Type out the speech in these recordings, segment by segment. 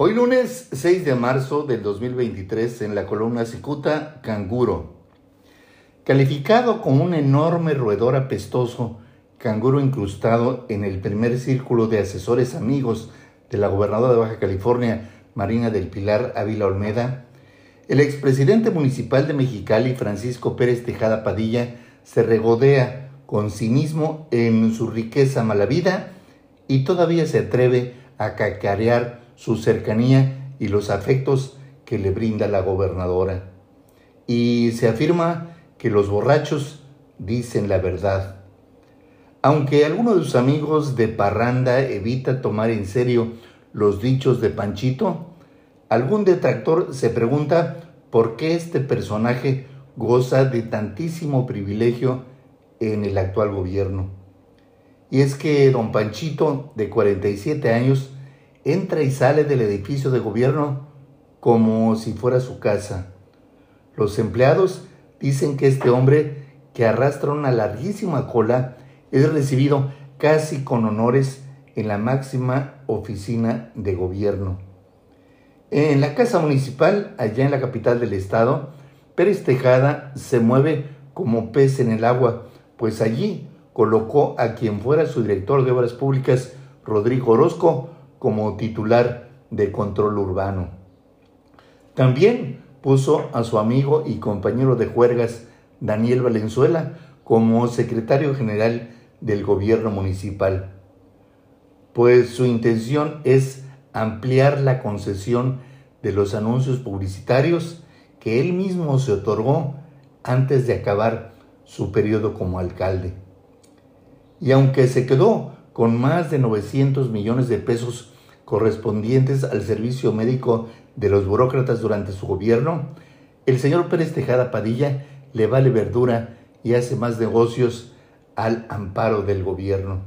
Hoy lunes 6 de marzo del 2023 en la columna Cicuta, canguro. Calificado como un enorme roedor apestoso, canguro incrustado en el primer círculo de asesores amigos de la gobernadora de Baja California, Marina del Pilar Ávila Olmeda, el expresidente municipal de Mexicali, Francisco Pérez Tejada Padilla, se regodea con cinismo en su riqueza malavida y todavía se atreve a cacarear su cercanía y los afectos que le brinda la gobernadora. Y se afirma que los borrachos dicen la verdad. Aunque alguno de sus amigos de parranda evita tomar en serio los dichos de Panchito, algún detractor se pregunta por qué este personaje goza de tantísimo privilegio en el actual gobierno. Y es que don Panchito, de 47 años, entra y sale del edificio de gobierno como si fuera su casa. Los empleados dicen que este hombre, que arrastra una larguísima cola, es recibido casi con honores en la máxima oficina de gobierno. En la casa municipal, allá en la capital del estado, Pérez Tejada se mueve como pez en el agua, pues allí colocó a quien fuera su director de obras públicas, Rodrigo Orozco, como titular de control urbano. También puso a su amigo y compañero de juergas, Daniel Valenzuela, como secretario general del gobierno municipal, pues su intención es ampliar la concesión de los anuncios publicitarios que él mismo se otorgó antes de acabar su periodo como alcalde. Y aunque se quedó con más de 900 millones de pesos correspondientes al servicio médico de los burócratas durante su gobierno, el señor Pérez Tejada Padilla le vale verdura y hace más negocios al amparo del gobierno.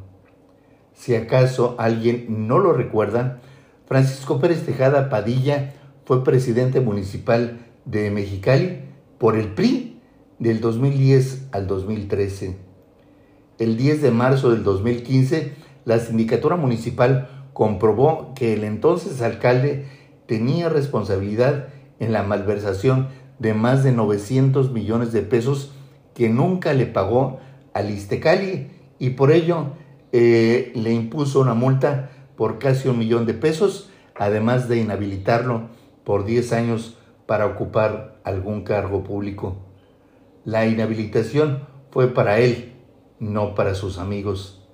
Si acaso alguien no lo recuerda, Francisco Pérez Tejada Padilla fue presidente municipal de Mexicali por el PRI del 2010 al 2013 el 10 de marzo del 2015, la sindicatura municipal comprobó que el entonces alcalde tenía responsabilidad en la malversación de más de 900 millones de pesos que nunca le pagó al Istecali y por ello eh, le impuso una multa por casi un millón de pesos, además de inhabilitarlo por 10 años para ocupar algún cargo público. La inhabilitación fue para él no para sus amigos.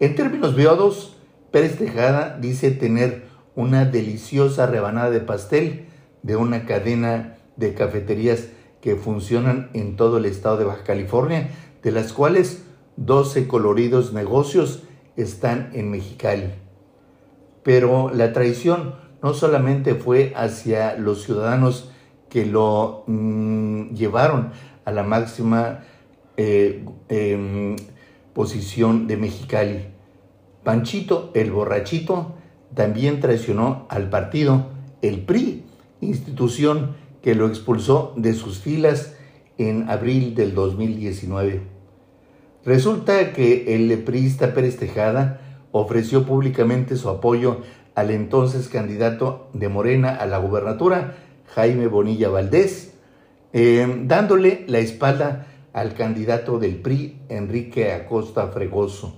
En términos biodos, Pérez Tejada dice tener una deliciosa rebanada de pastel de una cadena de cafeterías que funcionan en todo el estado de Baja California, de las cuales 12 coloridos negocios están en Mexicali. Pero la traición no solamente fue hacia los ciudadanos que lo mm, llevaron a la máxima eh, em, posición de Mexicali. Panchito, el borrachito, también traicionó al partido, el PRI, institución que lo expulsó de sus filas en abril del 2019. Resulta que el priista Pérez Tejada ofreció públicamente su apoyo al entonces candidato de Morena a la gubernatura, Jaime Bonilla Valdés, em, dándole la espalda al candidato del PRI, Enrique Acosta Fregoso.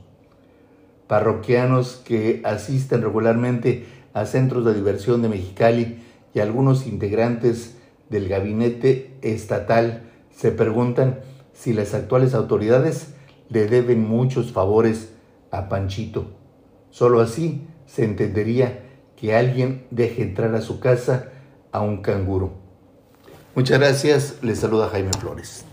Parroquianos que asisten regularmente a centros de diversión de Mexicali y algunos integrantes del gabinete estatal se preguntan si las actuales autoridades le deben muchos favores a Panchito. Solo así se entendería que alguien deje entrar a su casa a un canguro. Muchas gracias, les saluda Jaime Flores.